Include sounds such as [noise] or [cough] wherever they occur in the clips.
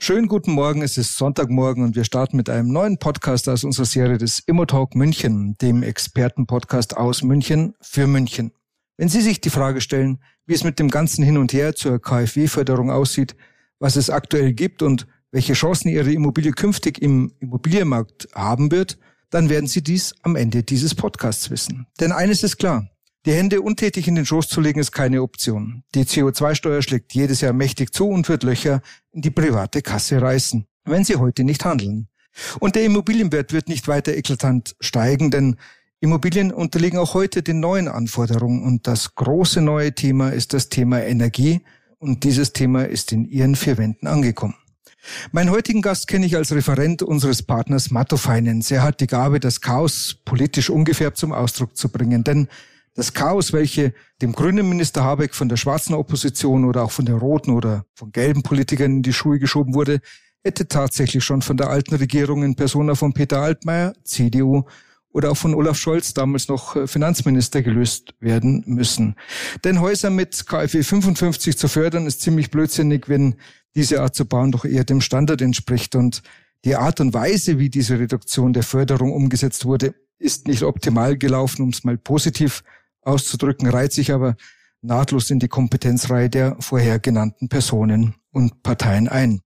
Schönen guten Morgen, es ist Sonntagmorgen und wir starten mit einem neuen Podcast aus unserer Serie des Immotalk München, dem Expertenpodcast aus München für München. Wenn Sie sich die Frage stellen, wie es mit dem ganzen Hin und Her zur KfW-Förderung aussieht, was es aktuell gibt und welche Chancen Ihre Immobilie künftig im Immobilienmarkt haben wird, dann werden Sie dies am Ende dieses Podcasts wissen. Denn eines ist klar, die Hände untätig in den Schoß zu legen ist keine Option. Die CO2-Steuer schlägt jedes Jahr mächtig zu und wird Löcher in die private Kasse reißen, wenn Sie heute nicht handeln. Und der Immobilienwert wird nicht weiter eklatant steigen, denn Immobilien unterliegen auch heute den neuen Anforderungen. Und das große neue Thema ist das Thema Energie. Und dieses Thema ist in Ihren vier Wänden angekommen. Meinen heutigen Gast kenne ich als Referent unseres Partners Matto Finance. Er hat die Gabe, das Chaos politisch ungefärbt zum Ausdruck zu bringen. Denn das Chaos, welche dem grünen Minister Habeck von der schwarzen Opposition oder auch von der roten oder von gelben Politikern in die Schuhe geschoben wurde, hätte tatsächlich schon von der alten Regierung in Persona von Peter Altmaier, CDU, oder auch von Olaf Scholz, damals noch äh, Finanzminister, gelöst werden müssen. Denn Häuser mit KfW 55 zu fördern, ist ziemlich blödsinnig, wenn diese Art zu bauen doch eher dem Standard entspricht. Und die Art und Weise, wie diese Reduktion der Förderung umgesetzt wurde, ist nicht optimal gelaufen, um es mal positiv auszudrücken, reiht sich aber nahtlos in die Kompetenzreihe der vorher genannten Personen und Parteien ein.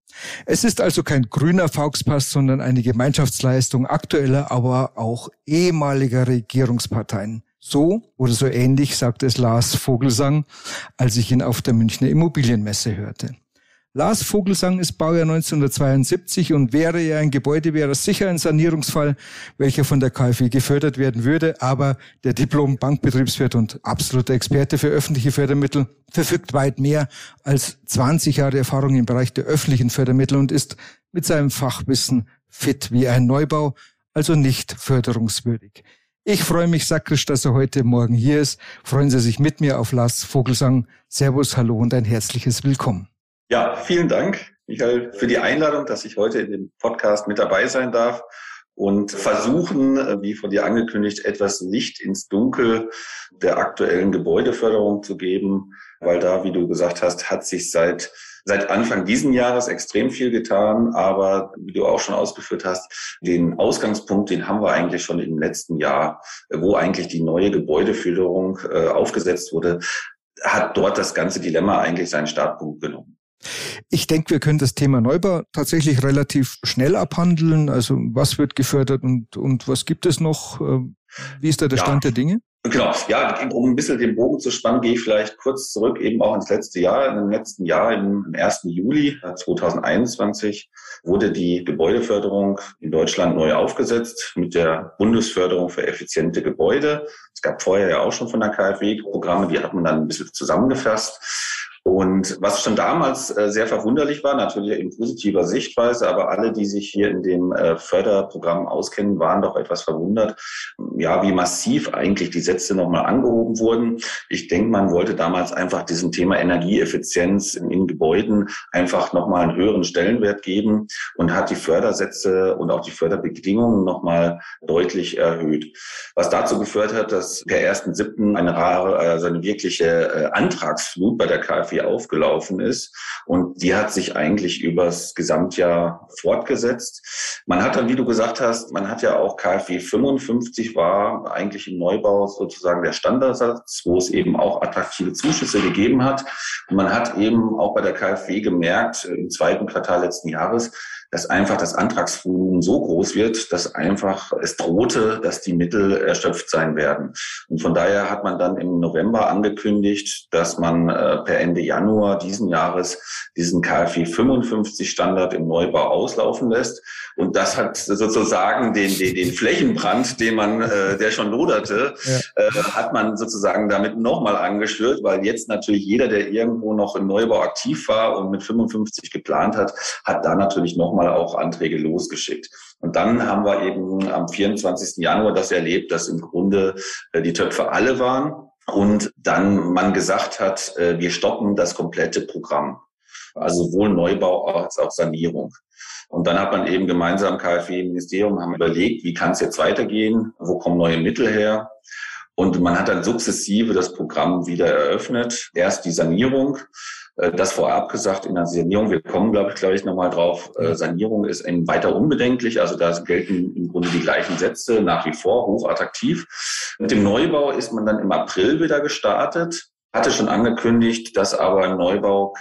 Es ist also kein grüner Volkspass, sondern eine Gemeinschaftsleistung aktueller, aber auch ehemaliger Regierungsparteien. So oder so ähnlich sagte es Lars Vogelsang, als ich ihn auf der Münchner Immobilienmesse hörte. Lars Vogelsang ist Baujahr 1972 und wäre er ein Gebäude, wäre sicher ein Sanierungsfall, welcher von der KfW gefördert werden würde. Aber der Diplom-Bankbetriebswirt und absoluter Experte für öffentliche Fördermittel verfügt weit mehr als 20 Jahre Erfahrung im Bereich der öffentlichen Fördermittel und ist mit seinem Fachwissen fit wie ein Neubau, also nicht förderungswürdig. Ich freue mich sakrisch, dass er heute Morgen hier ist. Freuen Sie sich mit mir auf Lars Vogelsang. Servus, hallo und ein herzliches Willkommen. Ja, vielen Dank, Michael, für die Einladung, dass ich heute in dem Podcast mit dabei sein darf und versuchen, wie von dir angekündigt, etwas Licht ins Dunkel der aktuellen Gebäudeförderung zu geben, weil da, wie du gesagt hast, hat sich seit seit Anfang diesen Jahres extrem viel getan, aber wie du auch schon ausgeführt hast, den Ausgangspunkt, den haben wir eigentlich schon im letzten Jahr, wo eigentlich die neue Gebäudeförderung äh, aufgesetzt wurde, hat dort das ganze Dilemma eigentlich seinen Startpunkt genommen. Ich denke, wir können das Thema Neubau tatsächlich relativ schnell abhandeln. Also was wird gefördert und, und was gibt es noch? Äh, wie ist da der ja. Stand der Dinge? Genau, ja, um ein bisschen den Bogen zu spannen, gehe ich vielleicht kurz zurück, eben auch ins letzte Jahr. Im letzten Jahr, im 1. Juli 2021, wurde die Gebäudeförderung in Deutschland neu aufgesetzt mit der Bundesförderung für effiziente Gebäude. Es gab vorher ja auch schon von der KfW Programme, die hat man dann ein bisschen zusammengefasst. Und was schon damals äh, sehr verwunderlich war, natürlich in positiver Sichtweise, aber alle, die sich hier in dem äh, Förderprogramm auskennen, waren doch etwas verwundert, ja, wie massiv eigentlich die Sätze nochmal angehoben wurden. Ich denke, man wollte damals einfach diesem Thema Energieeffizienz in, in Gebäuden einfach nochmal einen höheren Stellenwert geben und hat die Fördersätze und auch die Förderbedingungen nochmal deutlich erhöht. Was dazu geführt hat, dass per 1.7. eine rare, also eine wirkliche äh, Antragsflut bei der KfW wie aufgelaufen ist. Und die hat sich eigentlich übers Gesamtjahr fortgesetzt. Man hat dann, wie du gesagt hast, man hat ja auch KfW 55 war eigentlich im Neubau sozusagen der Standardsatz, wo es eben auch attraktive Zuschüsse gegeben hat. Und man hat eben auch bei der KfW gemerkt, im zweiten Quartal letzten Jahres, dass einfach das Antragsvolumen so groß wird, dass einfach es drohte, dass die Mittel erschöpft sein werden. Und von daher hat man dann im November angekündigt, dass man äh, per Ende Januar diesen Jahres diesen KfW 55 Standard im Neubau auslaufen lässt. Und das hat sozusagen den, den, den Flächenbrand, den man, äh, der schon loderte, ja. äh, hat man sozusagen damit nochmal angeschürt, weil jetzt natürlich jeder, der irgendwo noch im Neubau aktiv war und mit 55 geplant hat, hat da natürlich nochmal auch Anträge losgeschickt. Und dann haben wir eben am 24. Januar das erlebt, dass im Grunde äh, die Töpfe alle waren und dann man gesagt hat, äh, wir stoppen das komplette Programm. Also sowohl Neubau als auch Sanierung. Und dann hat man eben gemeinsam KfW-Ministerium haben überlegt, wie kann es jetzt weitergehen, wo kommen neue Mittel her. Und man hat dann sukzessive das Programm wieder eröffnet. Erst die Sanierung, das vorab gesagt in der Sanierung. Wir kommen, glaube ich, gleich nochmal drauf. Äh, Sanierung ist eben weiter unbedenklich. Also da gelten im Grunde die gleichen Sätze nach wie vor hochattraktiv. Mit dem Neubau ist man dann im April wieder gestartet hatte schon angekündigt, dass aber ein Neubau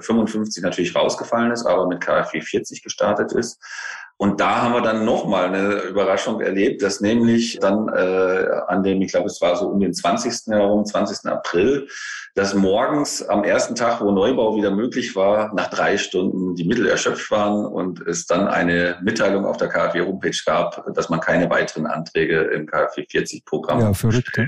55 äh, natürlich rausgefallen ist, aber mit KfW 40 gestartet ist. Und da haben wir dann nochmal eine Überraschung erlebt, dass nämlich dann äh, an dem, ich glaube, es war so um den 20. herum, 20. April, dass morgens am ersten Tag, wo Neubau wieder möglich war, nach drei Stunden die Mittel erschöpft waren und es dann eine Mitteilung auf der KfW-Homepage gab, dass man keine weiteren Anträge im KfW 40-Programm Ja, verrückt. Ja?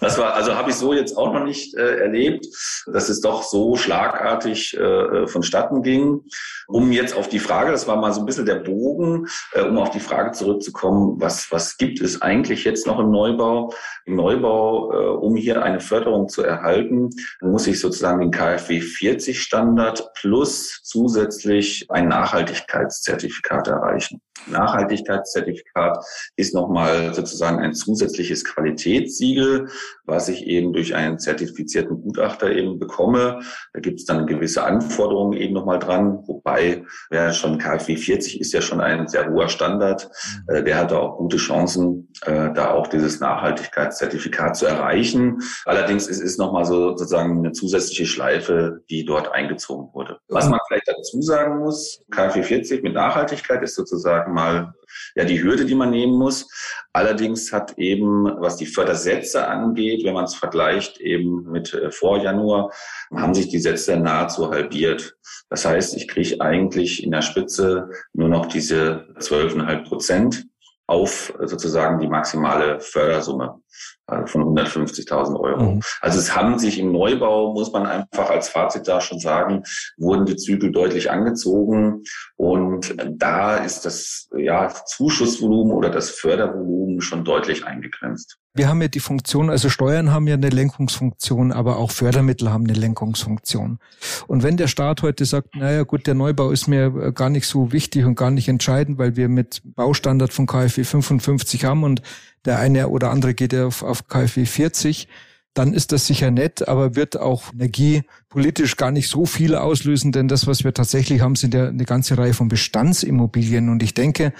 Das war, also habe ich so jetzt auch noch nicht äh, erlebt, dass es doch so schlagartig äh, vonstatten ging. Um jetzt auf die Frage, das war mal so ein bisschen der Bogen, äh, um auf die Frage zurückzukommen, was, was gibt es eigentlich jetzt noch im Neubau? Im Neubau, äh, um hier eine Förderung zu erhalten, muss ich sozusagen den KfW 40 Standard plus zusätzlich ein Nachhaltigkeitszertifikat erreichen. Nachhaltigkeitszertifikat ist nochmal sozusagen ein zusätzliches Qualitätssiegel, was ich eben durch einen zertifizierten Gutachter eben bekomme. Da gibt es dann gewisse Anforderungen eben nochmal dran, wobei ja schon KfW 40 ist ja schon ein sehr hoher Standard. Äh, der hatte auch gute Chancen, äh, da auch dieses Nachhaltigkeitszertifikat zu erreichen. Allerdings ist es nochmal so sozusagen eine zusätzliche Schleife, die dort eingezogen wurde. Was man vielleicht dazu sagen muss, KfW 40 mit Nachhaltigkeit ist sozusagen mal ja die Hürde, die man nehmen muss. Allerdings hat eben, was die Fördersätze angeht, wenn man es vergleicht eben mit äh, vor Januar, haben sich die Sätze nahezu halbiert. Das heißt, ich kriege eigentlich in der Spitze nur noch diese 12,5 Prozent auf sozusagen die maximale Fördersumme äh, von 150.000 Euro. Mhm. Also es haben sich im Neubau, muss man einfach als Fazit da schon sagen, wurden die Zügel deutlich angezogen und da ist das ja, Zuschussvolumen oder das Fördervolumen schon deutlich eingegrenzt. Wir haben ja die Funktion, also Steuern haben ja eine Lenkungsfunktion, aber auch Fördermittel haben eine Lenkungsfunktion. Und wenn der Staat heute sagt, naja gut, der Neubau ist mir gar nicht so wichtig und gar nicht entscheidend, weil wir mit Baustandard von KfW 55 haben und der eine oder andere geht ja auf, auf KfW 40, dann ist das sicher nett, aber wird auch energiepolitisch gar nicht so viel auslösen, denn das, was wir tatsächlich haben, sind ja eine ganze Reihe von Bestandsimmobilien. Und ich denke,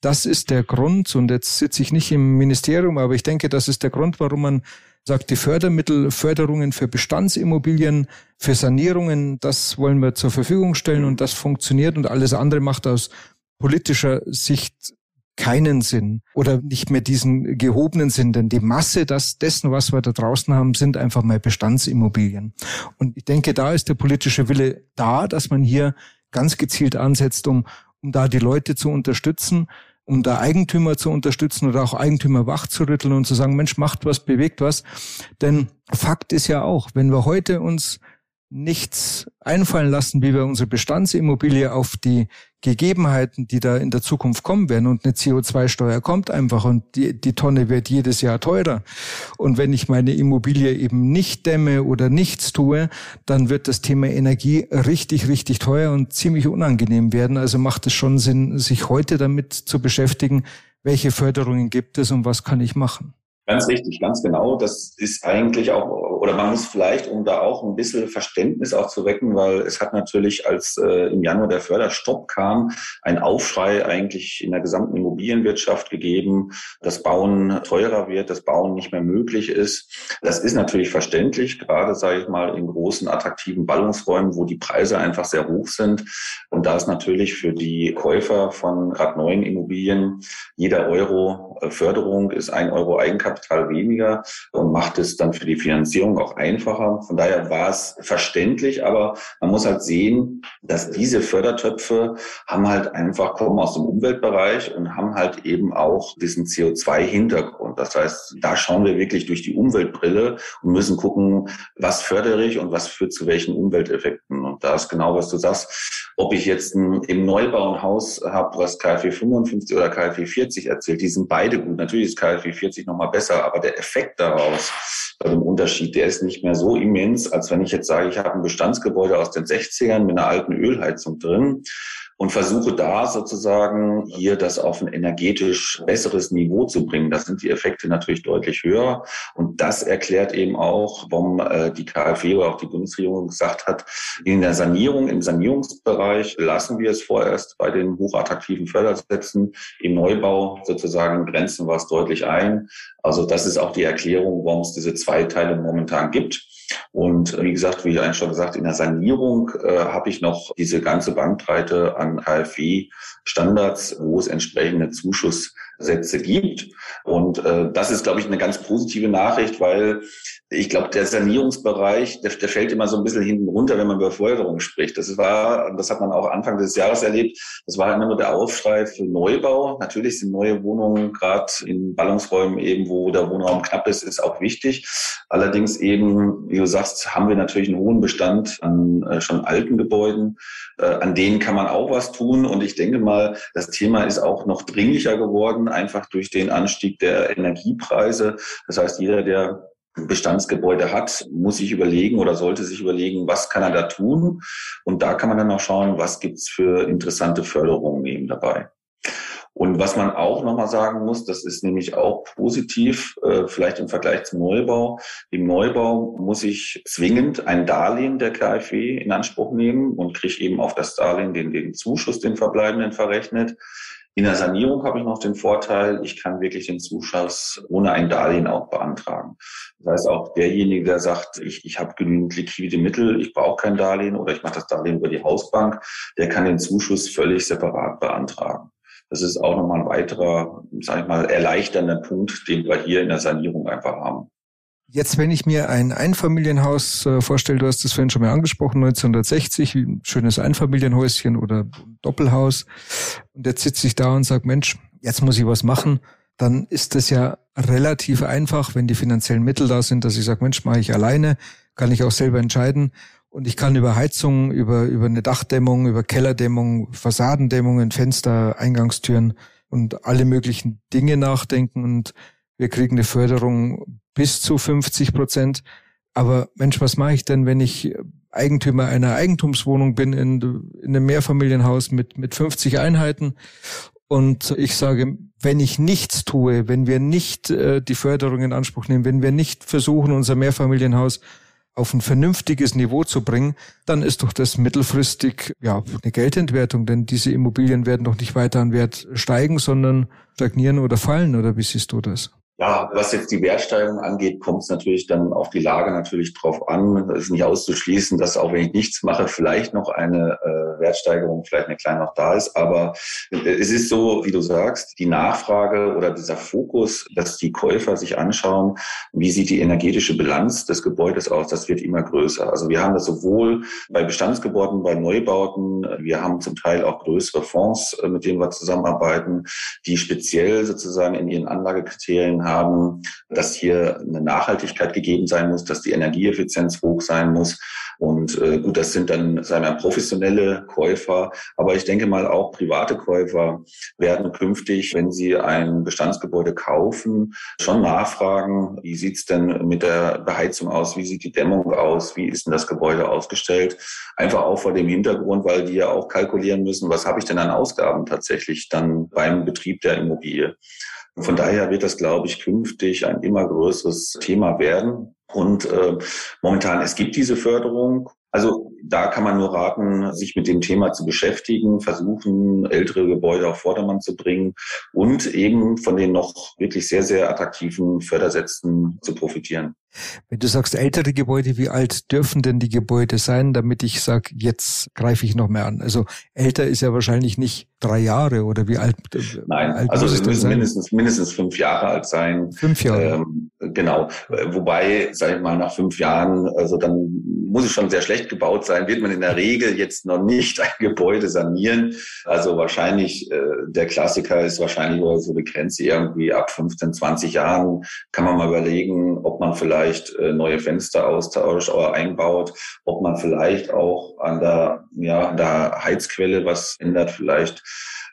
das ist der Grund, und jetzt sitze ich nicht im Ministerium, aber ich denke, das ist der Grund, warum man sagt, die Fördermittel, Förderungen für Bestandsimmobilien, für Sanierungen, das wollen wir zur Verfügung stellen und das funktioniert und alles andere macht aus politischer Sicht keinen Sinn oder nicht mehr diesen gehobenen Sinn, denn die Masse das, dessen, was wir da draußen haben, sind einfach mal Bestandsimmobilien. Und ich denke, da ist der politische Wille da, dass man hier ganz gezielt ansetzt, um, um da die Leute zu unterstützen um da Eigentümer zu unterstützen oder auch Eigentümer wachzurütteln und zu sagen, Mensch, macht was, bewegt was. Denn Fakt ist ja auch, wenn wir heute uns nichts einfallen lassen, wie wir unsere Bestandsimmobilie auf die Gegebenheiten, die da in der Zukunft kommen werden. Und eine CO2-Steuer kommt einfach und die, die Tonne wird jedes Jahr teurer. Und wenn ich meine Immobilie eben nicht dämme oder nichts tue, dann wird das Thema Energie richtig, richtig teuer und ziemlich unangenehm werden. Also macht es schon Sinn, sich heute damit zu beschäftigen, welche Förderungen gibt es und was kann ich machen. Ganz richtig, ganz genau. Das ist eigentlich auch, oder man muss vielleicht, um da auch ein bisschen Verständnis auch zu wecken, weil es hat natürlich, als äh, im Januar der Förderstopp kam, ein Aufschrei eigentlich in der gesamten Immobilienwirtschaft gegeben, dass Bauen teurer wird, dass Bauen nicht mehr möglich ist. Das ist natürlich verständlich, gerade, sage ich mal, in großen, attraktiven Ballungsräumen, wo die Preise einfach sehr hoch sind. Und da ist natürlich für die Käufer von gerade neuen Immobilien jeder Euro Förderung ist ein Euro Eigenkapital Kapital weniger und macht es dann für die Finanzierung auch einfacher. Von daher war es verständlich, aber man muss halt sehen, dass diese Fördertöpfe haben halt einfach kommen aus dem Umweltbereich und haben halt eben auch diesen CO2-Hintergrund. Das heißt, da schauen wir wirklich durch die Umweltbrille und müssen gucken, was fördere ich und was führt zu welchen Umwelteffekten. Da ist genau, was du sagst, ob ich jetzt ein, im Neubau ein Haus habe, was KfW 55 oder KfW 40 erzählt, die sind beide gut. Natürlich ist KfW 40 nochmal besser besser, aber der Effekt daraus, bei dem Unterschied, der ist nicht mehr so immens, als wenn ich jetzt sage, ich habe ein Bestandsgebäude aus den 60ern mit einer alten Ölheizung drin und versuche da sozusagen hier das auf ein energetisch besseres Niveau zu bringen. Da sind die Effekte natürlich deutlich höher. Und das erklärt eben auch, warum äh, die KfW oder auch die Bundesregierung gesagt hat, in der Sanierung, im Sanierungsbereich lassen wir es vorerst bei den hochattraktiven Fördersätzen. Im Neubau sozusagen grenzen wir es deutlich ein. Also das ist auch die Erklärung, warum es diese zwei Teile momentan gibt. Und wie gesagt, wie eigentlich schon gesagt, in der Sanierung äh, habe ich noch diese ganze Bandbreite an KfW-Standards, wo es entsprechende Zuschusssätze gibt. Und äh, das ist, glaube ich, eine ganz positive Nachricht, weil ich glaube, der Sanierungsbereich, der, der fällt immer so ein bisschen hinten runter, wenn man über Förderung spricht. Das war, das hat man auch Anfang des Jahres erlebt, das war immer nur der Aufschrei für Neubau. Natürlich sind neue Wohnungen gerade in Ballungsräumen eben, wo der Wohnraum knapp ist, ist auch wichtig. Allerdings eben, wie du sagst, haben wir natürlich einen hohen Bestand an äh, schon alten Gebäuden. Äh, an denen kann man auch was tun. Und ich denke mal, das Thema ist auch noch dringlicher geworden, einfach durch den Anstieg der Energiepreise. Das heißt, jeder, der Bestandsgebäude hat, muss sich überlegen oder sollte sich überlegen, was kann er da tun. Und da kann man dann auch schauen, was gibt's für interessante Förderungen eben dabei. Und was man auch nochmal sagen muss, das ist nämlich auch positiv, äh, vielleicht im Vergleich zum Neubau. Im Neubau muss ich zwingend ein Darlehen der KfW in Anspruch nehmen und kriege eben auf das Darlehen den, den Zuschuss, den Verbleibenden verrechnet. In der Sanierung habe ich noch den Vorteil, ich kann wirklich den Zuschuss ohne ein Darlehen auch beantragen. Das heißt, auch derjenige, der sagt, ich, ich habe genügend liquide Mittel, ich brauche kein Darlehen oder ich mache das Darlehen über die Hausbank, der kann den Zuschuss völlig separat beantragen. Das ist auch nochmal ein weiterer, sage ich mal, erleichternder Punkt, den wir hier in der Sanierung einfach haben. Jetzt, wenn ich mir ein Einfamilienhaus äh, vorstelle, du hast das vorhin schon mal angesprochen, 1960, ein schönes Einfamilienhäuschen oder Doppelhaus, und jetzt sitze ich da und sage, Mensch, jetzt muss ich was machen, dann ist das ja relativ einfach, wenn die finanziellen Mittel da sind, dass ich sage, Mensch, mache ich alleine, kann ich auch selber entscheiden. Und ich kann über Heizung, über, über eine Dachdämmung, über Kellerdämmung, Fassadendämmungen, Fenster, Eingangstüren und alle möglichen Dinge nachdenken und wir kriegen eine Förderung bis zu 50 Prozent. Aber Mensch, was mache ich denn, wenn ich Eigentümer einer Eigentumswohnung bin in, in einem Mehrfamilienhaus mit, mit 50 Einheiten und ich sage, wenn ich nichts tue, wenn wir nicht äh, die Förderung in Anspruch nehmen, wenn wir nicht versuchen, unser Mehrfamilienhaus auf ein vernünftiges Niveau zu bringen, dann ist doch das mittelfristig ja eine Geldentwertung, denn diese Immobilien werden doch nicht weiter an Wert steigen, sondern stagnieren oder fallen. Oder wie siehst du das? Ja, was jetzt die Wertsteigerung angeht, kommt es natürlich dann auf die Lage natürlich drauf an. Es ist nicht auszuschließen, dass auch wenn ich nichts mache, vielleicht noch eine äh, Wertsteigerung, vielleicht eine kleine noch da ist. Aber äh, es ist so, wie du sagst, die Nachfrage oder dieser Fokus, dass die Käufer sich anschauen, wie sieht die energetische Bilanz des Gebäudes aus, das wird immer größer. Also wir haben das sowohl bei Bestandsgebäuden, bei Neubauten, wir haben zum Teil auch größere Fonds, äh, mit denen wir zusammenarbeiten, die speziell sozusagen in ihren Anlagekriterien dass hier eine Nachhaltigkeit gegeben sein muss, dass die Energieeffizienz hoch sein muss. Und äh, gut, das sind dann sagen wir, professionelle Käufer, aber ich denke mal auch private Käufer werden künftig, wenn sie ein Bestandsgebäude kaufen, schon nachfragen, wie sieht's denn mit der Beheizung aus, wie sieht die Dämmung aus, wie ist denn das Gebäude ausgestellt. Einfach auch vor dem Hintergrund, weil die ja auch kalkulieren müssen, was habe ich denn an Ausgaben tatsächlich dann beim Betrieb der Immobilie. Von daher wird das, glaube ich, künftig ein immer größeres Thema werden. Und äh, momentan, es gibt diese Förderung. Also da kann man nur raten, sich mit dem Thema zu beschäftigen, versuchen, ältere Gebäude auf Vordermann zu bringen und eben von den noch wirklich sehr, sehr attraktiven Fördersätzen zu profitieren. Wenn du sagst ältere Gebäude, wie alt dürfen denn die Gebäude sein, damit ich sage, jetzt greife ich noch mehr an? Also älter ist ja wahrscheinlich nicht drei Jahre oder wie alt? Nein, alt also es müssen mindestens, mindestens fünf Jahre alt sein. Fünf Jahre. Ähm, genau. Wobei, sage ich mal, nach fünf Jahren, also dann muss es schon sehr schlecht gebaut sein, wird man in der Regel jetzt noch nicht ein Gebäude sanieren. Also wahrscheinlich, äh, der Klassiker ist wahrscheinlich so eine Grenze irgendwie ab 15, 20 Jahren kann man mal überlegen, ob man vielleicht äh, neue Fenster austauscht oder einbaut, ob man vielleicht auch an der, ja, an der Heizquelle was ändert, vielleicht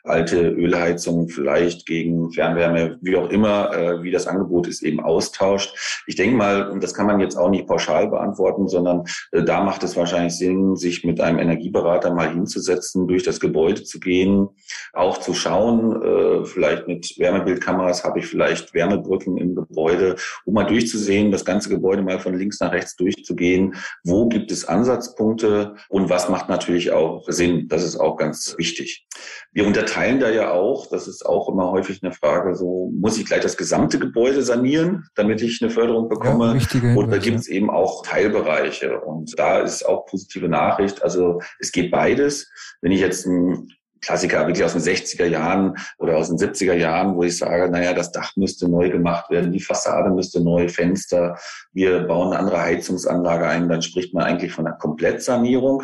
alte Ölheizung vielleicht gegen Fernwärme, wie auch immer, äh, wie das Angebot ist, eben austauscht. Ich denke mal, und das kann man jetzt auch nicht pauschal beantworten, sondern äh, da macht es wahrscheinlich Sinn, sich mit einem Energieberater mal hinzusetzen, durch das Gebäude zu gehen, auch zu schauen, äh, vielleicht mit Wärmebildkameras habe ich vielleicht Wärmebrücken im Gebäude, um mal durchzusehen, das ganze Gebäude mal von links nach rechts durchzugehen, wo gibt es Ansatzpunkte und was macht natürlich auch Sinn. Das ist auch ganz wichtig. Wir unterteilen da ja auch, das ist auch immer häufig eine Frage, so muss ich gleich das gesamte Gebäude sanieren, damit ich eine Förderung bekomme? Ja, und da gibt es eben auch Teilbereiche. Und da ist auch positive Nachricht. Also es geht beides. Wenn ich jetzt ein Klassiker wirklich aus den 60er Jahren oder aus den 70er Jahren, wo ich sage, naja, das Dach müsste neu gemacht werden, die Fassade müsste neu, Fenster, wir bauen eine andere Heizungsanlage ein, dann spricht man eigentlich von einer Komplettsanierung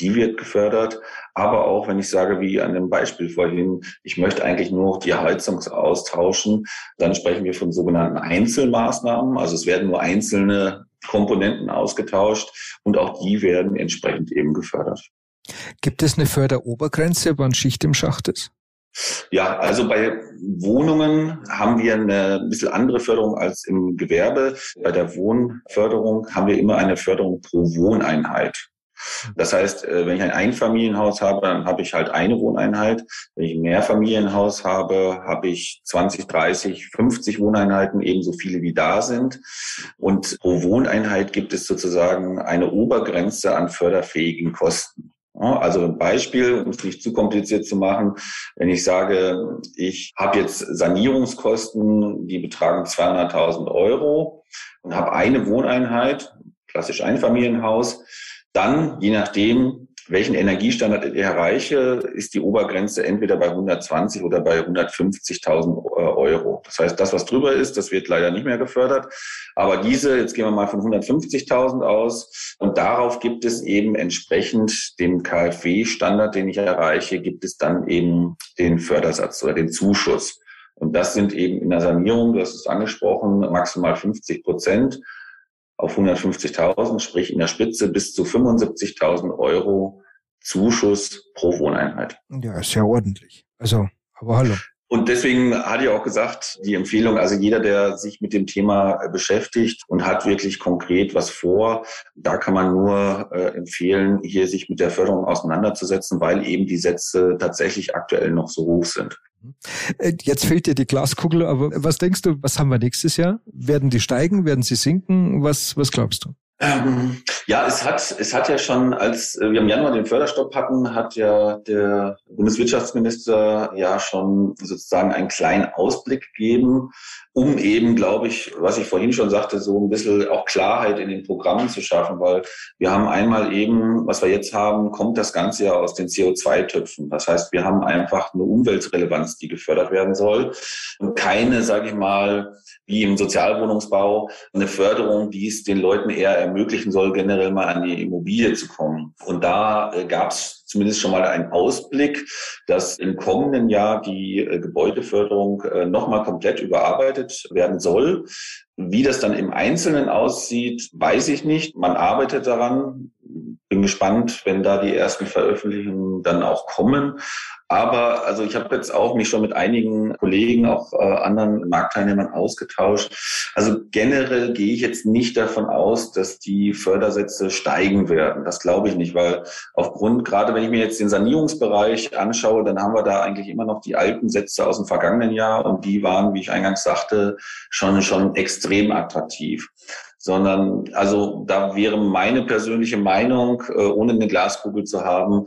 die wird gefördert. Aber auch, wenn ich sage, wie an dem Beispiel vorhin, ich möchte eigentlich nur die Heizung austauschen, dann sprechen wir von sogenannten Einzelmaßnahmen. Also es werden nur einzelne Komponenten ausgetauscht und auch die werden entsprechend eben gefördert. Gibt es eine Förderobergrenze, wann Schicht im Schacht ist? Ja, also bei Wohnungen haben wir eine bisschen andere Förderung als im Gewerbe. Bei der Wohnförderung haben wir immer eine Förderung pro Wohneinheit. Das heißt, äh, wenn ich ein Einfamilienhaus habe, dann habe ich halt eine Wohneinheit. Wenn ich ein Mehrfamilienhaus habe, habe ich 20, 30, 50 Wohneinheiten, ebenso viele wie da sind. Und pro Wohneinheit gibt es sozusagen eine Obergrenze an förderfähigen Kosten. Also ein Beispiel, um es nicht zu kompliziert zu machen, wenn ich sage, ich habe jetzt Sanierungskosten, die betragen 200.000 Euro und habe eine Wohneinheit, klassisch Einfamilienhaus, dann, je nachdem, welchen Energiestandard ich erreiche, ist die Obergrenze entweder bei 120 oder bei 150.000 Euro. Das heißt, das, was drüber ist, das wird leider nicht mehr gefördert. Aber diese, jetzt gehen wir mal von 150.000 aus und darauf gibt es eben entsprechend dem KfW-Standard, den ich erreiche, gibt es dann eben den Fördersatz oder den Zuschuss. Und das sind eben in der Sanierung, du hast es angesprochen, maximal 50 Prozent auf 150.000, sprich in der Spitze bis zu 75.000 Euro Zuschuss pro Wohneinheit. Ja, ist ja ordentlich. Also, aber hallo. Und deswegen hatte ich auch gesagt, die Empfehlung, also jeder, der sich mit dem Thema beschäftigt und hat wirklich konkret was vor, da kann man nur äh, empfehlen, hier sich mit der Förderung auseinanderzusetzen, weil eben die Sätze tatsächlich aktuell noch so hoch sind. Äh, jetzt fehlt dir die Glaskugel, aber was denkst du, was haben wir nächstes Jahr? Werden die steigen? Werden sie sinken? Was, was glaubst du? Ähm, ja, es hat, es hat ja schon, als wir im Januar den Förderstopp hatten, hat ja der Bundeswirtschaftsminister ja schon sozusagen einen kleinen Ausblick gegeben, um eben, glaube ich, was ich vorhin schon sagte, so ein bisschen auch Klarheit in den Programmen zu schaffen, weil wir haben einmal eben, was wir jetzt haben, kommt das Ganze ja aus den CO2-Töpfen. Das heißt, wir haben einfach eine Umweltrelevanz, die gefördert werden soll und keine, sage ich mal, wie im Sozialwohnungsbau, eine Förderung, die es den Leuten eher ermöglichen soll, generell mal an die Immobilie zu kommen. Und da äh, gab es zumindest schon mal einen Ausblick, dass im kommenden Jahr die äh, Gebäudeförderung äh, nochmal komplett überarbeitet werden soll. Wie das dann im Einzelnen aussieht, weiß ich nicht. Man arbeitet daran. Bin gespannt, wenn da die ersten Veröffentlichungen dann auch kommen. Aber also ich habe jetzt auch mich schon mit einigen Kollegen, auch äh, anderen Marktteilnehmern ausgetauscht. Also generell gehe ich jetzt nicht davon aus, dass die Fördersätze steigen werden. Das glaube ich nicht, weil aufgrund, gerade wenn ich mir jetzt den Sanierungsbereich anschaue, dann haben wir da eigentlich immer noch die alten Sätze aus dem vergangenen Jahr und die waren, wie ich eingangs sagte, schon, schon extrem attraktiv sondern also da wäre meine persönliche Meinung, äh, ohne eine Glaskugel zu haben,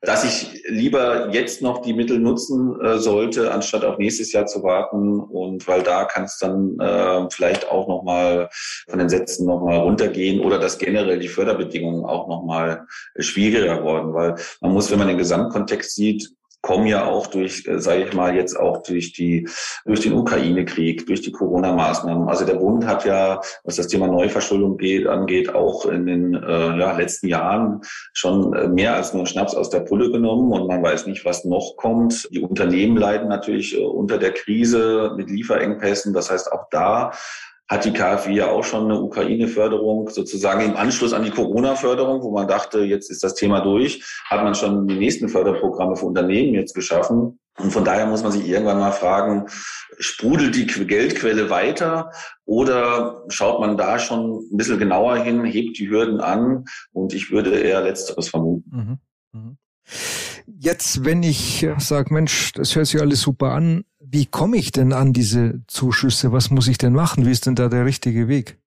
dass ich lieber jetzt noch die Mittel nutzen äh, sollte, anstatt auf nächstes Jahr zu warten. Und weil da kann es dann äh, vielleicht auch noch mal von den Sätzen noch mal runtergehen oder dass generell die Förderbedingungen auch noch mal schwieriger worden, weil man muss, wenn man den Gesamtkontext sieht, kommen ja auch durch, äh, sage ich mal, jetzt auch durch die durch den Ukraine-Krieg, durch die Corona-Maßnahmen. Also der Bund hat ja, was das Thema Neuverschuldung geht, angeht, auch in den äh, ja, letzten Jahren schon äh, mehr als nur Schnaps aus der Pulle genommen und man weiß nicht, was noch kommt. Die Unternehmen leiden natürlich äh, unter der Krise mit Lieferengpässen. Das heißt, auch da hat die KfW ja auch schon eine Ukraine-Förderung sozusagen im Anschluss an die Corona-Förderung, wo man dachte, jetzt ist das Thema durch, hat man schon die nächsten Förderprogramme für Unternehmen jetzt geschaffen. Und von daher muss man sich irgendwann mal fragen, sprudelt die Geldquelle weiter oder schaut man da schon ein bisschen genauer hin, hebt die Hürden an? Und ich würde eher Letzteres vermuten. Mhm. Mhm. Jetzt, wenn ich sage, Mensch, das hört sich alles super an, wie komme ich denn an diese Zuschüsse? Was muss ich denn machen? Wie ist denn da der richtige Weg?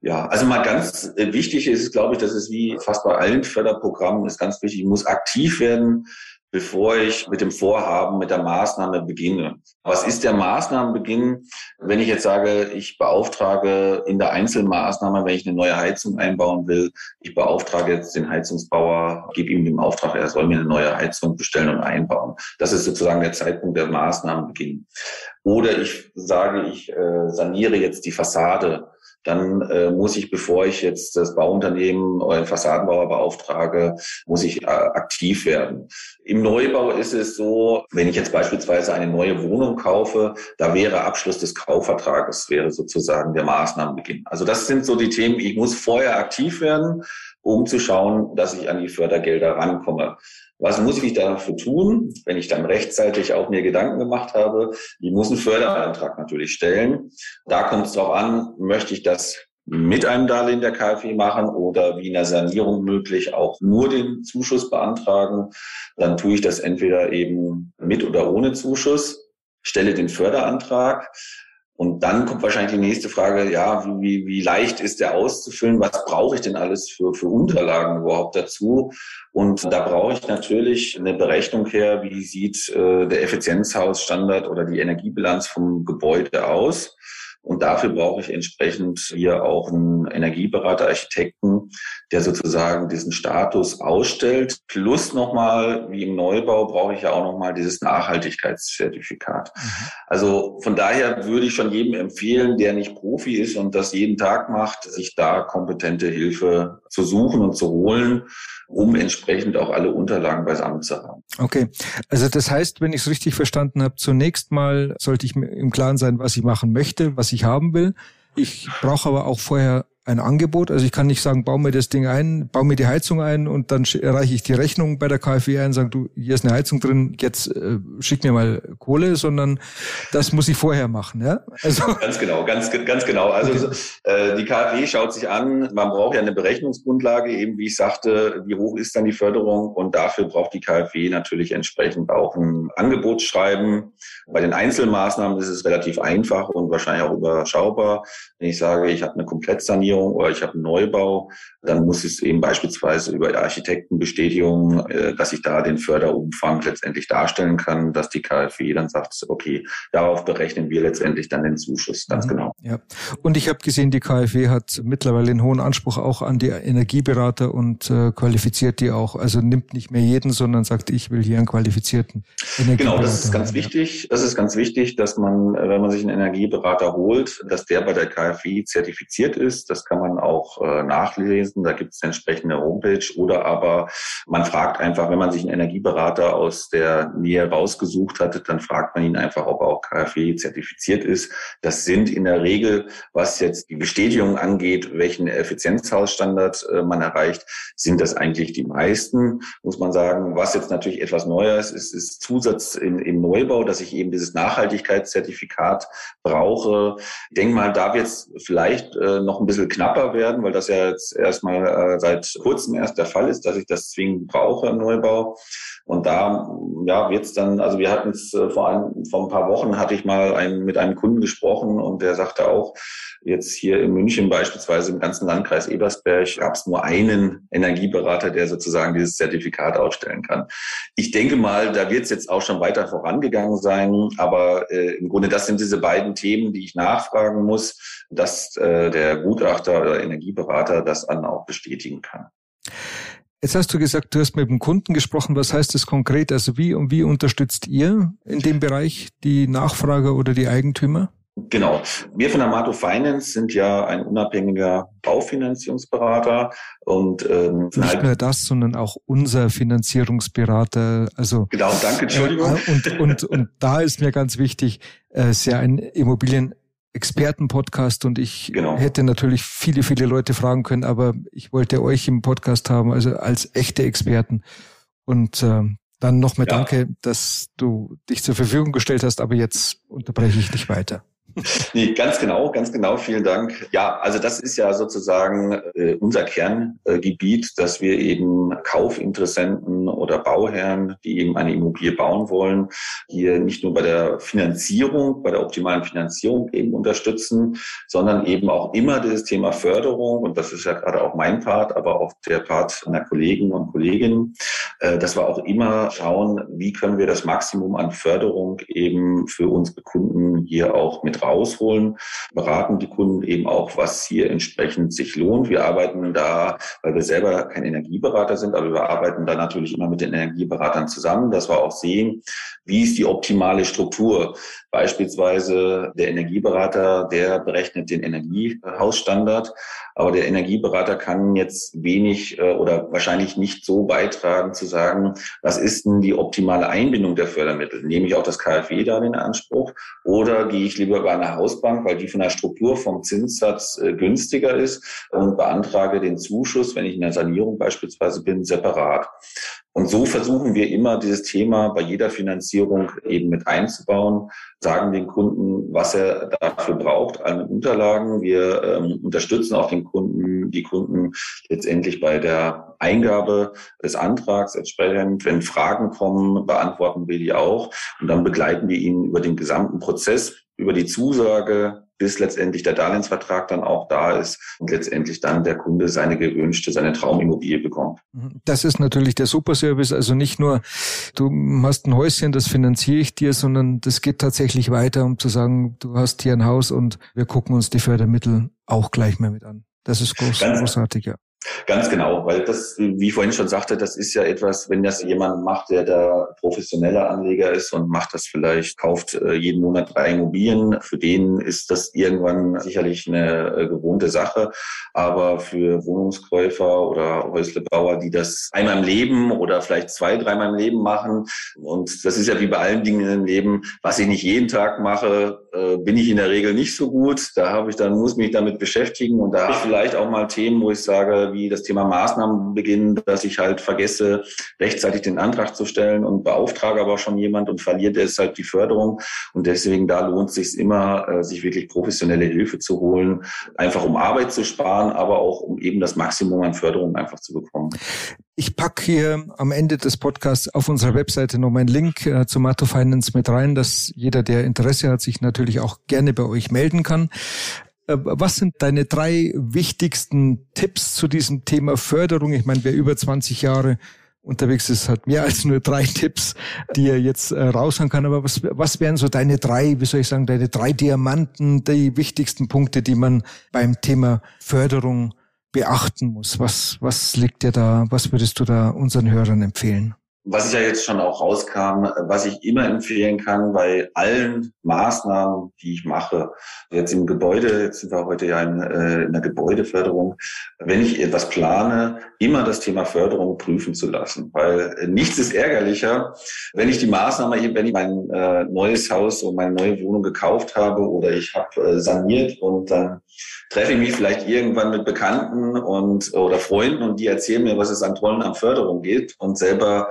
Ja, also mal ganz wichtig ist, glaube ich, dass es wie fast bei allen Förderprogrammen ist ganz wichtig, ich muss aktiv werden bevor ich mit dem Vorhaben, mit der Maßnahme beginne. Was ist der Maßnahmenbeginn, wenn ich jetzt sage, ich beauftrage in der Einzelmaßnahme, wenn ich eine neue Heizung einbauen will, ich beauftrage jetzt den Heizungsbauer, gebe ihm den Auftrag, er soll mir eine neue Heizung bestellen und einbauen. Das ist sozusagen der Zeitpunkt der Maßnahmenbeginn. Oder ich sage, ich äh, saniere jetzt die Fassade dann äh, muss ich, bevor ich jetzt das Bauunternehmen oder den Fassadenbauer beauftrage, muss ich äh, aktiv werden. Im Neubau ist es so, wenn ich jetzt beispielsweise eine neue Wohnung kaufe, da wäre Abschluss des Kaufvertrages, wäre sozusagen der Maßnahmenbeginn. Also das sind so die Themen, ich muss vorher aktiv werden, um zu schauen, dass ich an die Fördergelder rankomme. Was muss ich dafür tun, wenn ich dann rechtzeitig auch mir Gedanken gemacht habe? Ich muss einen Förderantrag natürlich stellen. Da kommt es darauf an, möchte ich das mit einem Darlehen der KfW machen oder wie in der Sanierung möglich auch nur den Zuschuss beantragen. Dann tue ich das entweder eben mit oder ohne Zuschuss, stelle den Förderantrag. Und dann kommt wahrscheinlich die nächste Frage, ja, wie, wie leicht ist der auszufüllen? Was brauche ich denn alles für, für Unterlagen überhaupt dazu? Und da brauche ich natürlich eine Berechnung her, wie sieht äh, der Effizienzhausstandard oder die Energiebilanz vom Gebäude aus? Und dafür brauche ich entsprechend hier auch einen Energieberater, Architekten, der sozusagen diesen Status ausstellt. Plus nochmal, wie im Neubau, brauche ich ja auch nochmal dieses Nachhaltigkeitszertifikat. Mhm. Also von daher würde ich schon jedem empfehlen, der nicht Profi ist und das jeden Tag macht, sich da kompetente Hilfe zu suchen und zu holen um entsprechend auch alle Unterlagen beisammen zu haben. Okay, also das heißt, wenn ich es richtig verstanden habe, zunächst mal sollte ich mir im Klaren sein, was ich machen möchte, was ich haben will. Ich brauche aber auch vorher ein Angebot. Also ich kann nicht sagen, bau mir das Ding ein, bau mir die Heizung ein und dann erreiche ich die Rechnung bei der KfW ein und sage, du, hier ist eine Heizung drin, jetzt äh, schick mir mal Kohle, sondern das muss ich vorher machen. Ja? Also [laughs] ganz genau, ganz, ganz genau. Also okay. äh, die KfW schaut sich an, man braucht ja eine Berechnungsgrundlage, eben wie ich sagte, wie hoch ist dann die Förderung und dafür braucht die KfW natürlich entsprechend auch ein Angebotsschreiben. Bei den Einzelmaßnahmen ist es relativ einfach und wahrscheinlich auch überschaubar. Wenn ich sage, ich habe eine Komplettsanierung, Sanierung oder ich habe einen Neubau, dann muss es eben beispielsweise über die Architektenbestätigung, äh, dass ich da den Förderumfang letztendlich darstellen kann, dass die KfW dann sagt, okay, darauf berechnen wir letztendlich dann den Zuschuss, ganz mhm. genau. Ja. Und ich habe gesehen, die KfW hat mittlerweile einen hohen Anspruch auch an die Energieberater und äh, qualifiziert die auch. Also nimmt nicht mehr jeden, sondern sagt, ich will hier einen qualifizierten Energieberater. Genau, das ist ganz wichtig. Das ist ganz wichtig, dass man, wenn man sich einen Energieberater holt, dass der bei der KfW zertifiziert ist, dass kann man auch äh, nachlesen. Da gibt es eine entsprechende Homepage. Oder aber man fragt einfach, wenn man sich einen Energieberater aus der Nähe rausgesucht hat, dann fragt man ihn einfach, ob er auch KfW zertifiziert ist. Das sind in der Regel, was jetzt die Bestätigung angeht, welchen Effizienzhausstandard äh, man erreicht, sind das eigentlich die meisten, muss man sagen. Was jetzt natürlich etwas neuer ist, ist, ist Zusatz in, im Neubau, dass ich eben dieses Nachhaltigkeitszertifikat brauche. Ich denke mal, da wird es vielleicht äh, noch ein bisschen knapper werden, weil das ja jetzt erstmal äh, seit kurzem erst der Fall ist, dass ich das zwingend brauche im Neubau. Und da ja, wird's dann, also wir hatten es äh, vor, ein, vor ein paar Wochen, hatte ich mal ein, mit einem Kunden gesprochen und der sagte auch, jetzt hier in München beispielsweise im ganzen Landkreis Ebersberg gab es nur einen Energieberater, der sozusagen dieses Zertifikat ausstellen kann. Ich denke mal, da wird es jetzt auch schon weiter vorangegangen sein, aber äh, im Grunde das sind diese beiden Themen, die ich nachfragen muss, dass äh, der Gutachter oder Energieberater das dann auch bestätigen kann. Jetzt hast du gesagt, du hast mit dem Kunden gesprochen. Was heißt das konkret? Also wie und wie unterstützt ihr in dem Bereich die Nachfrager oder die Eigentümer? Genau. Wir von Amato Finance sind ja ein unabhängiger Baufinanzierungsberater und ähm, nicht halt nur das, sondern auch unser Finanzierungsberater. Also genau, danke, Entschuldigung. Äh, und, und, und da ist mir ganz wichtig, äh, ist ja ein Immobilien Expertenpodcast und ich genau. hätte natürlich viele, viele Leute fragen können, aber ich wollte euch im Podcast haben, also als echte Experten. Und äh, dann nochmal ja. danke, dass du dich zur Verfügung gestellt hast, aber jetzt unterbreche ich dich weiter. [laughs] Nee, ganz genau, ganz genau, vielen Dank. Ja, also das ist ja sozusagen äh, unser Kerngebiet, dass wir eben Kaufinteressenten oder Bauherren, die eben eine Immobilie bauen wollen, hier nicht nur bei der Finanzierung, bei der optimalen Finanzierung eben unterstützen, sondern eben auch immer dieses Thema Förderung, und das ist ja gerade auch mein Part, aber auch der Part meiner Kollegen und Kolleginnen, äh, dass wir auch immer schauen, wie können wir das Maximum an Förderung eben für unsere Kunden hier auch mit rausholen, beraten die Kunden eben auch, was hier entsprechend sich lohnt. Wir arbeiten da, weil wir selber kein Energieberater sind, aber wir arbeiten da natürlich immer mit den Energieberatern zusammen, dass wir auch sehen, wie ist die optimale Struktur. Beispielsweise der Energieberater, der berechnet den Energiehausstandard, aber der Energieberater kann jetzt wenig äh, oder wahrscheinlich nicht so beitragen zu sagen, was ist denn die optimale Einbindung der Fördermittel? Nehme ich auch das KfW da in Anspruch oder gehe ich lieber über eine Hausbank, weil die von der Struktur vom Zinssatz äh, günstiger ist und beantrage den Zuschuss, wenn ich in der Sanierung beispielsweise bin, separat. Und so versuchen wir immer, dieses Thema bei jeder Finanzierung eben mit einzubauen, sagen den Kunden, was er dafür braucht, alle Unterlagen. Wir ähm, unterstützen auch den Kunden, die Kunden letztendlich bei der Eingabe des Antrags entsprechend. Wenn Fragen kommen, beantworten wir die auch. Und dann begleiten wir ihn über den gesamten Prozess, über die Zusage, bis letztendlich der Darlehensvertrag dann auch da ist und letztendlich dann der Kunde seine gewünschte, seine Traumimmobilie bekommt. Das ist natürlich der Superservice. Also nicht nur, du hast ein Häuschen, das finanziere ich dir, sondern das geht tatsächlich weiter, um zu sagen, du hast hier ein Haus und wir gucken uns die Fördermittel auch gleich mal mit an. Das ist groß, großartig, ja. Ganz genau, weil das, wie ich vorhin schon sagte, das ist ja etwas, wenn das jemand macht, der da professioneller Anleger ist und macht das vielleicht, kauft äh, jeden Monat drei Immobilien, für den ist das irgendwann sicherlich eine äh, gewohnte Sache. Aber für Wohnungskäufer oder Häuslebauer, die das einmal im Leben oder vielleicht zwei, dreimal im Leben machen, und das ist ja wie bei allen Dingen im Leben, was ich nicht jeden Tag mache, äh, bin ich in der Regel nicht so gut. Da habe ich dann, muss mich damit beschäftigen und da habe ich vielleicht auch mal Themen, wo ich sage, wie das Thema Maßnahmen beginnen, dass ich halt vergesse, rechtzeitig den Antrag zu stellen und beauftrage aber schon jemand und verliere deshalb die Förderung. Und deswegen da lohnt es sich immer, äh, sich wirklich professionelle Hilfe zu holen, einfach um Arbeit zu sparen, aber auch um eben das Maximum an Förderung einfach zu bekommen. Ich packe hier am Ende des Podcasts auf unserer Webseite noch meinen Link äh, zu Mato Finance mit rein, dass jeder, der Interesse hat, sich natürlich auch gerne bei euch melden kann. Äh, was sind deine drei wichtigsten Tipps zu diesem Thema Förderung? Ich meine, wer über 20 Jahre unterwegs ist, hat mehr [laughs] als nur drei Tipps, die er jetzt äh, raushauen kann. Aber was, was wären so deine drei, wie soll ich sagen, deine drei Diamanten, die wichtigsten Punkte, die man beim Thema Förderung beachten muss? Was, was liegt dir da, was würdest du da unseren Hörern empfehlen? Was ich ja jetzt schon auch rauskam, was ich immer empfehlen kann bei allen Maßnahmen, die ich mache, jetzt im Gebäude, jetzt sind wir heute ja in, äh, in der Gebäudeförderung, wenn ich etwas plane, immer das Thema Förderung prüfen zu lassen, weil nichts ist ärgerlicher, wenn ich die Maßnahme, wenn ich mein äh, neues Haus und meine neue Wohnung gekauft habe oder ich habe äh, saniert und dann treffe ich mich vielleicht irgendwann mit Bekannten und oder Freunden und die erzählen mir, was es an tollen an Förderung geht und selber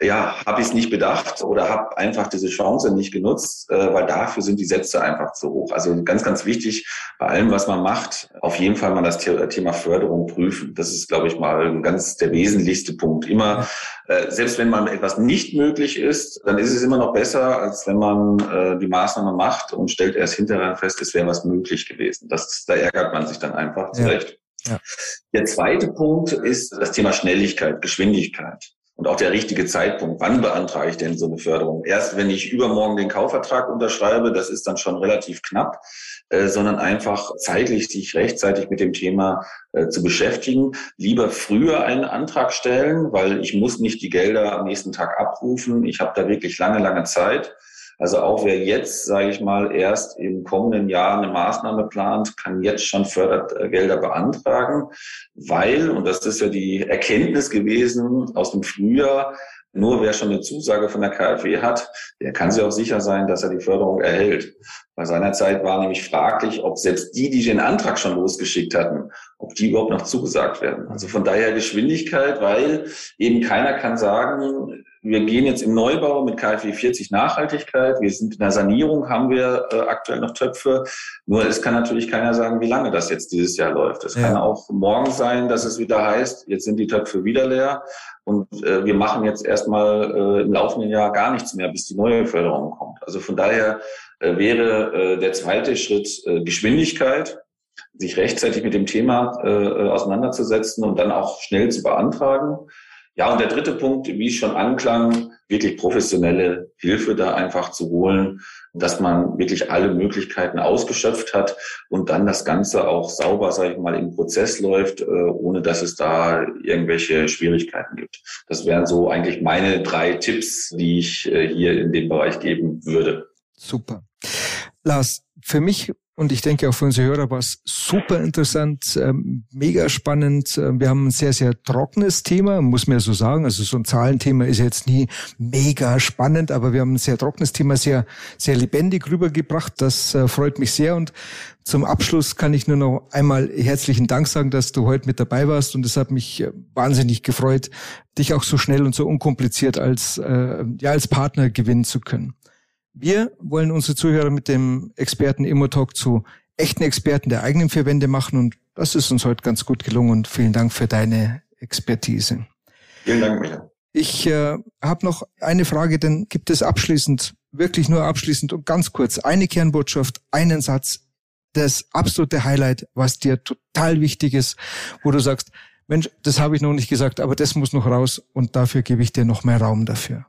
ja, habe ich es nicht bedacht oder habe einfach diese Chance nicht genutzt, äh, weil dafür sind die Sätze einfach zu hoch. Also ganz, ganz wichtig bei allem, was man macht, auf jeden Fall mal das Thema Förderung prüfen. Das ist, glaube ich, mal ein ganz der wesentlichste Punkt. Immer, äh, selbst wenn man etwas nicht möglich ist, dann ist es immer noch besser, als wenn man äh, die Maßnahme macht und stellt erst hinterher fest, es wäre was möglich gewesen. Das, da ärgert man sich dann einfach zurecht. Ja. Ja. Der zweite Punkt ist das Thema Schnelligkeit, Geschwindigkeit und auch der richtige Zeitpunkt. Wann beantrage ich denn so eine Förderung? Erst wenn ich übermorgen den Kaufvertrag unterschreibe, das ist dann schon relativ knapp, äh, sondern einfach zeitlich sich rechtzeitig mit dem Thema äh, zu beschäftigen. Lieber früher einen Antrag stellen, weil ich muss nicht die Gelder am nächsten Tag abrufen. Ich habe da wirklich lange, lange Zeit. Also auch wer jetzt, sage ich mal, erst im kommenden Jahr eine Maßnahme plant, kann jetzt schon Fördergelder beantragen, weil, und das ist ja die Erkenntnis gewesen aus dem Frühjahr, nur wer schon eine Zusage von der KfW hat, der kann sich auch sicher sein, dass er die Förderung erhält. Bei seiner Zeit war nämlich fraglich, ob selbst die, die den Antrag schon losgeschickt hatten, ob die überhaupt noch zugesagt werden. Also von daher Geschwindigkeit, weil eben keiner kann sagen, wir gehen jetzt im Neubau mit KfW 40 Nachhaltigkeit. Wir sind in der Sanierung, haben wir äh, aktuell noch Töpfe. Nur es kann natürlich keiner sagen, wie lange das jetzt dieses Jahr läuft. Es ja. kann auch morgen sein, dass es wieder heißt, jetzt sind die Töpfe wieder leer. Und äh, wir machen jetzt erstmal äh, im laufenden Jahr gar nichts mehr, bis die neue Förderung kommt. Also von daher äh, wäre äh, der zweite Schritt äh, Geschwindigkeit, sich rechtzeitig mit dem Thema äh, äh auseinanderzusetzen und dann auch schnell zu beantragen. Ja, und der dritte Punkt, wie es schon anklang, wirklich professionelle Hilfe da einfach zu holen, dass man wirklich alle Möglichkeiten ausgeschöpft hat und dann das Ganze auch sauber, sage ich mal, im Prozess läuft, äh, ohne dass es da irgendwelche Schwierigkeiten gibt. Das wären so eigentlich meine drei Tipps, die ich äh, hier in dem Bereich geben würde. Super. Lars, für mich und ich denke auch für unsere Hörer war es super interessant, ähm, mega spannend. Ähm, wir haben ein sehr, sehr trockenes Thema, muss man ja so sagen. Also so ein Zahlenthema ist jetzt nie mega spannend, aber wir haben ein sehr trockenes Thema sehr, sehr lebendig rübergebracht. Das äh, freut mich sehr. Und zum Abschluss kann ich nur noch einmal herzlichen Dank sagen, dass du heute mit dabei warst. Und es hat mich äh, wahnsinnig gefreut, dich auch so schnell und so unkompliziert als, äh, ja, als Partner gewinnen zu können. Wir wollen unsere Zuhörer mit dem Experten Immotalk zu echten Experten der eigenen vier Wände machen und das ist uns heute ganz gut gelungen und vielen Dank für deine Expertise. Vielen Dank, Michael. Ich äh, habe noch eine Frage, denn gibt es abschließend, wirklich nur abschließend und ganz kurz, eine Kernbotschaft, einen Satz, das absolute Highlight, was dir total wichtig ist, wo du sagst, Mensch, das habe ich noch nicht gesagt, aber das muss noch raus und dafür gebe ich dir noch mehr Raum dafür.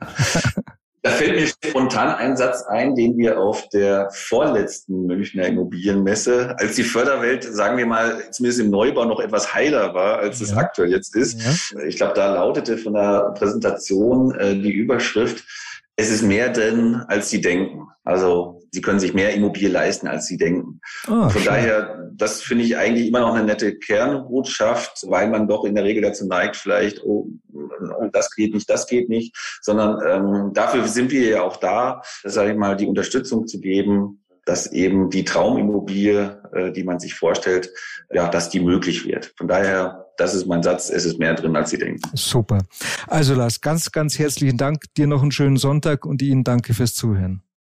[laughs] Da fällt mir spontan ein Satz ein, den wir auf der vorletzten Münchner Immobilienmesse, als die Förderwelt, sagen wir mal, zumindest im Neubau noch etwas heiler war, als ja. es aktuell jetzt ist. Ja. Ich glaube, da lautete von der Präsentation äh, die Überschrift, es ist mehr drin, als Sie denken. Also Sie können sich mehr Immobilie leisten, als Sie denken. Oh, Von schön. daher, das finde ich eigentlich immer noch eine nette Kernbotschaft, weil man doch in der Regel dazu neigt, vielleicht, oh, oh das geht nicht, das geht nicht, sondern ähm, dafür sind wir ja auch da, sage ich mal, die Unterstützung zu geben, dass eben die Traumimmobilie, äh, die man sich vorstellt, ja, dass die möglich wird. Von daher das ist mein Satz, es ist mehr drin, als Sie denken. Super. Also Lars, ganz, ganz herzlichen Dank. Dir noch einen schönen Sonntag und Ihnen danke fürs Zuhören.